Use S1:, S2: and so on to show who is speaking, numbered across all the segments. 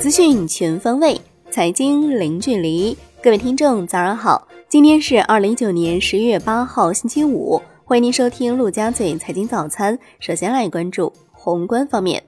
S1: 资讯全方位，财经零距离。各位听众，早上好！今天是二零一九年十一月八号，星期五。欢迎您收听陆家嘴财经早餐。首先来关注宏观方面，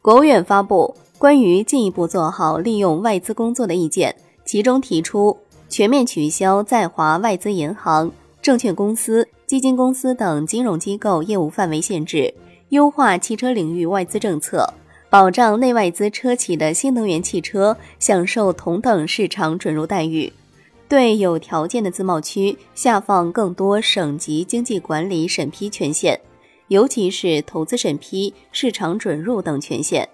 S1: 国务院发布关于进一步做好利用外资工作的意见，其中提出全面取消在华外资银行、证券公司、基金公司等金融机构业务范围限制，优化汽车领域外资政策。保障内外资车企的新能源汽车享受同等市场准入待遇，对有条件的自贸区下放更多省级经济管理审批权限，尤其是投资审批、市场准入等权限。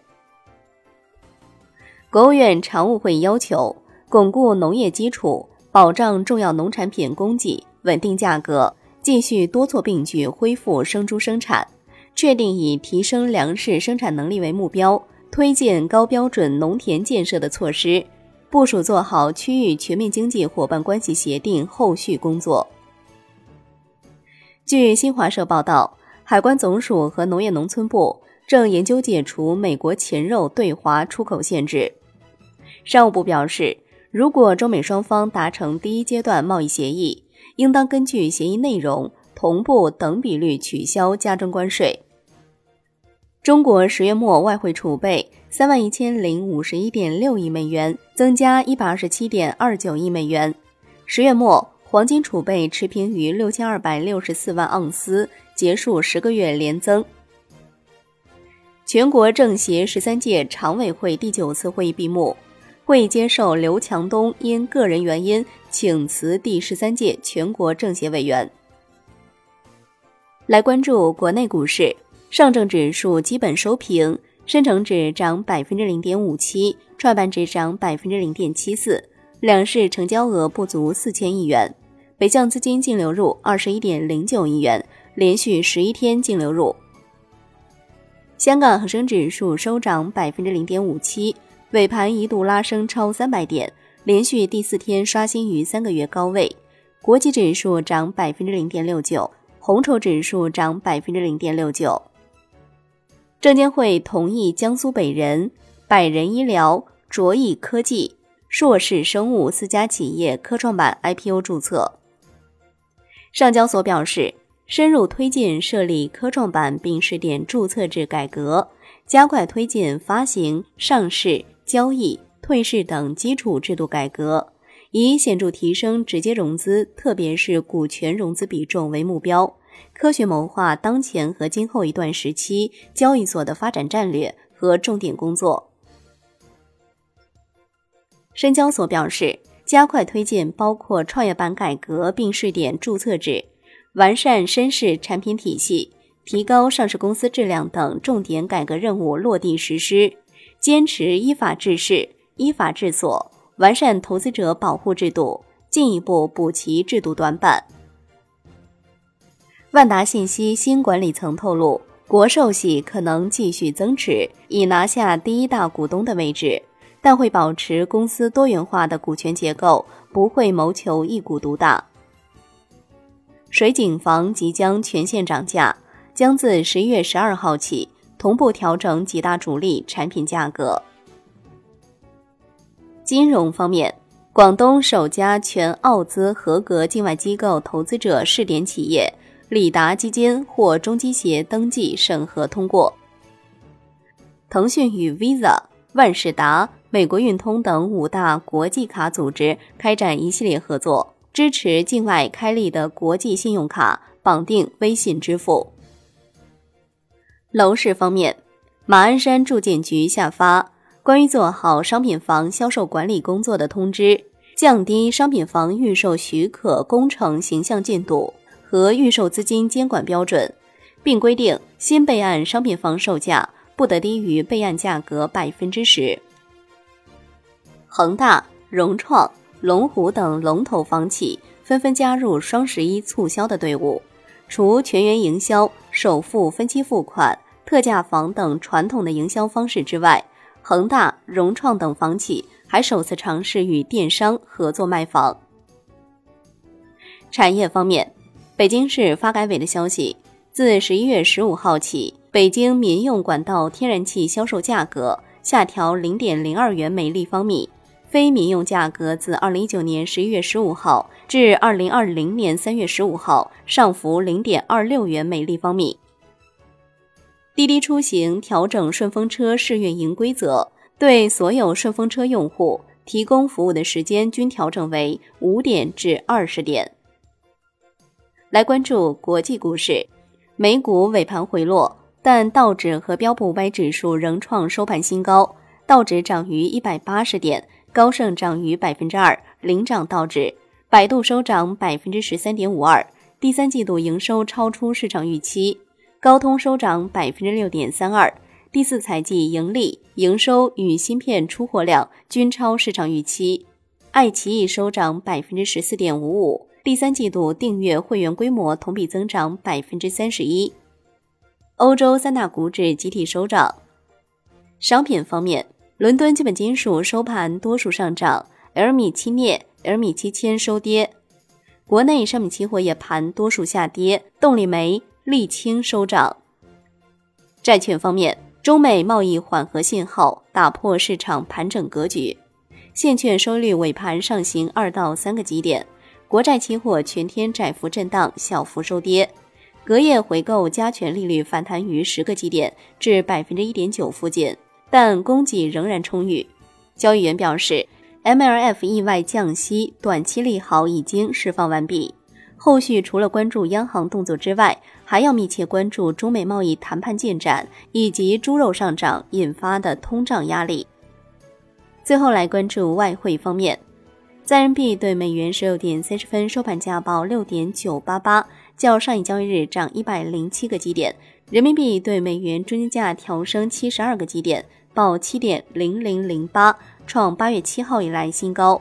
S1: 国务院常务会要求，巩固农业基础，保障重要农产品供给，稳定价格，继续多措并举恢复生猪生产。确定以提升粮食生产能力为目标，推进高标准农田建设的措施，部署做好区域全面经济伙伴关系协定后续工作。据新华社报道，海关总署和农业农村部正研究解除美国禽肉对华出口限制。商务部表示，如果中美双方达成第一阶段贸易协议，应当根据协议内容同步等比率取消加征关税。中国十月末外汇储备三万一千零五十一点六亿美元，增加一百二十七点二九亿美元。十月末黄金储备持平于六千二百六十四万盎司，结束十个月连增。全国政协十三届常委会第九次会议闭幕，会议接受刘强东因个人原因请辞第十三届全国政协委员。来关注国内股市。上证指数基本收平，深成指涨百分之零点五七，创板指涨百分之零点七四，两市成交额不足四千亿元，北向资金净流入二十一点零九亿元，连续十一天净流入。香港恒生指数收涨百分之零点五七，尾盘一度拉升超三百点，连续第四天刷新于三个月高位。国际指数涨百分之零点六九，红筹指数涨百分之零点六九。证监会同意江苏北人、百人医疗、卓翼科技、硕士生物四家企业科创板 IPO 注册。上交所表示，深入推进设立科创板并试点注册制改革，加快推进发行、上市、交易、退市等基础制度改革，以显著提升直接融资，特别是股权融资比重为目标。科学谋划当前和今后一段时期交易所的发展战略和重点工作。深交所表示，加快推进包括创业板改革并试点注册制、完善深市产品体系、提高上市公司质量等重点改革任务落地实施，坚持依法治市、依法治所，完善投资者保护制度，进一步补齐制度短板。万达信息新管理层透露，国寿系可能继续增持，以拿下第一大股东的位置，但会保持公司多元化的股权结构，不会谋求一股独大。水井房即将全线涨价，将自十一月十二号起同步调整几大主力产品价格。金融方面，广东首家全澳资合格境外机构投资者试点企业。里达基金获中基协登记审核通过。腾讯与 Visa、万事达、美国运通等五大国际卡组织开展一系列合作，支持境外开立的国际信用卡绑定微信支付。楼市方面，马鞍山住建局下发关于做好商品房销售管理工作的通知，降低商品房预售许可工程形象进度。和预售资金监管标准，并规定新备案商品房售价不得低于备案价格百分之十。恒大、融创、龙湖等龙头房企纷纷加入双十一促销的队伍，除全员营销、首付分期付款、特价房等传统的营销方式之外，恒大、融创等房企还首次尝试与电商合作卖房。产业方面。北京市发改委的消息，自十一月十五号起，北京民用管道天然气销售价格下调零点零二元每立方米，非民用价格自二零一九年十一月十五号至二零二零年三月十五号上浮零点二六元每立方米。滴滴出行调整顺风车试运营规则，对所有顺风车用户提供服务的时间均调整为五点至二十点。来关注国际股市，美股尾盘回落，但道指和标普五百指数仍创收盘新高。道指涨逾一百八十点，高盛涨逾百分之二，领涨道指。百度收涨百分之十三点五二，第三季度营收超出市场预期。高通收涨百分之六点三二，第四财季盈利、营收与芯片出货量均超市场预期。爱奇艺收涨百分之十四点五五。第三季度订阅会员规模同比增长百分之三十一。欧洲三大股指集体收涨。商品方面，伦敦基本金属收盘多数上涨，LME 期镍、LME 期铅收跌。国内商品期货夜盘多数下跌，动力煤、沥青收涨。债券方面，中美贸易缓和信号打破市场盘整格局，现券收益率尾盘上行二到三个基点。国债期货全天窄幅震荡，小幅收跌。隔夜回购加权利率反弹于十个基点，至百分之一点九附近，但供给仍然充裕。交易员表示，MLF 意外降息，短期利好已经释放完毕。后续除了关注央行动作之外，还要密切关注中美贸易谈判进展以及猪肉上涨引发的通胀压力。最后来关注外汇方面。在人民币对美元十六点三十分收盘价报六点九八八，较上一交易日涨一百零七个基点。人民币对美元中间价调升七十二个基点，报七点零零零八，创八月七号以来新高。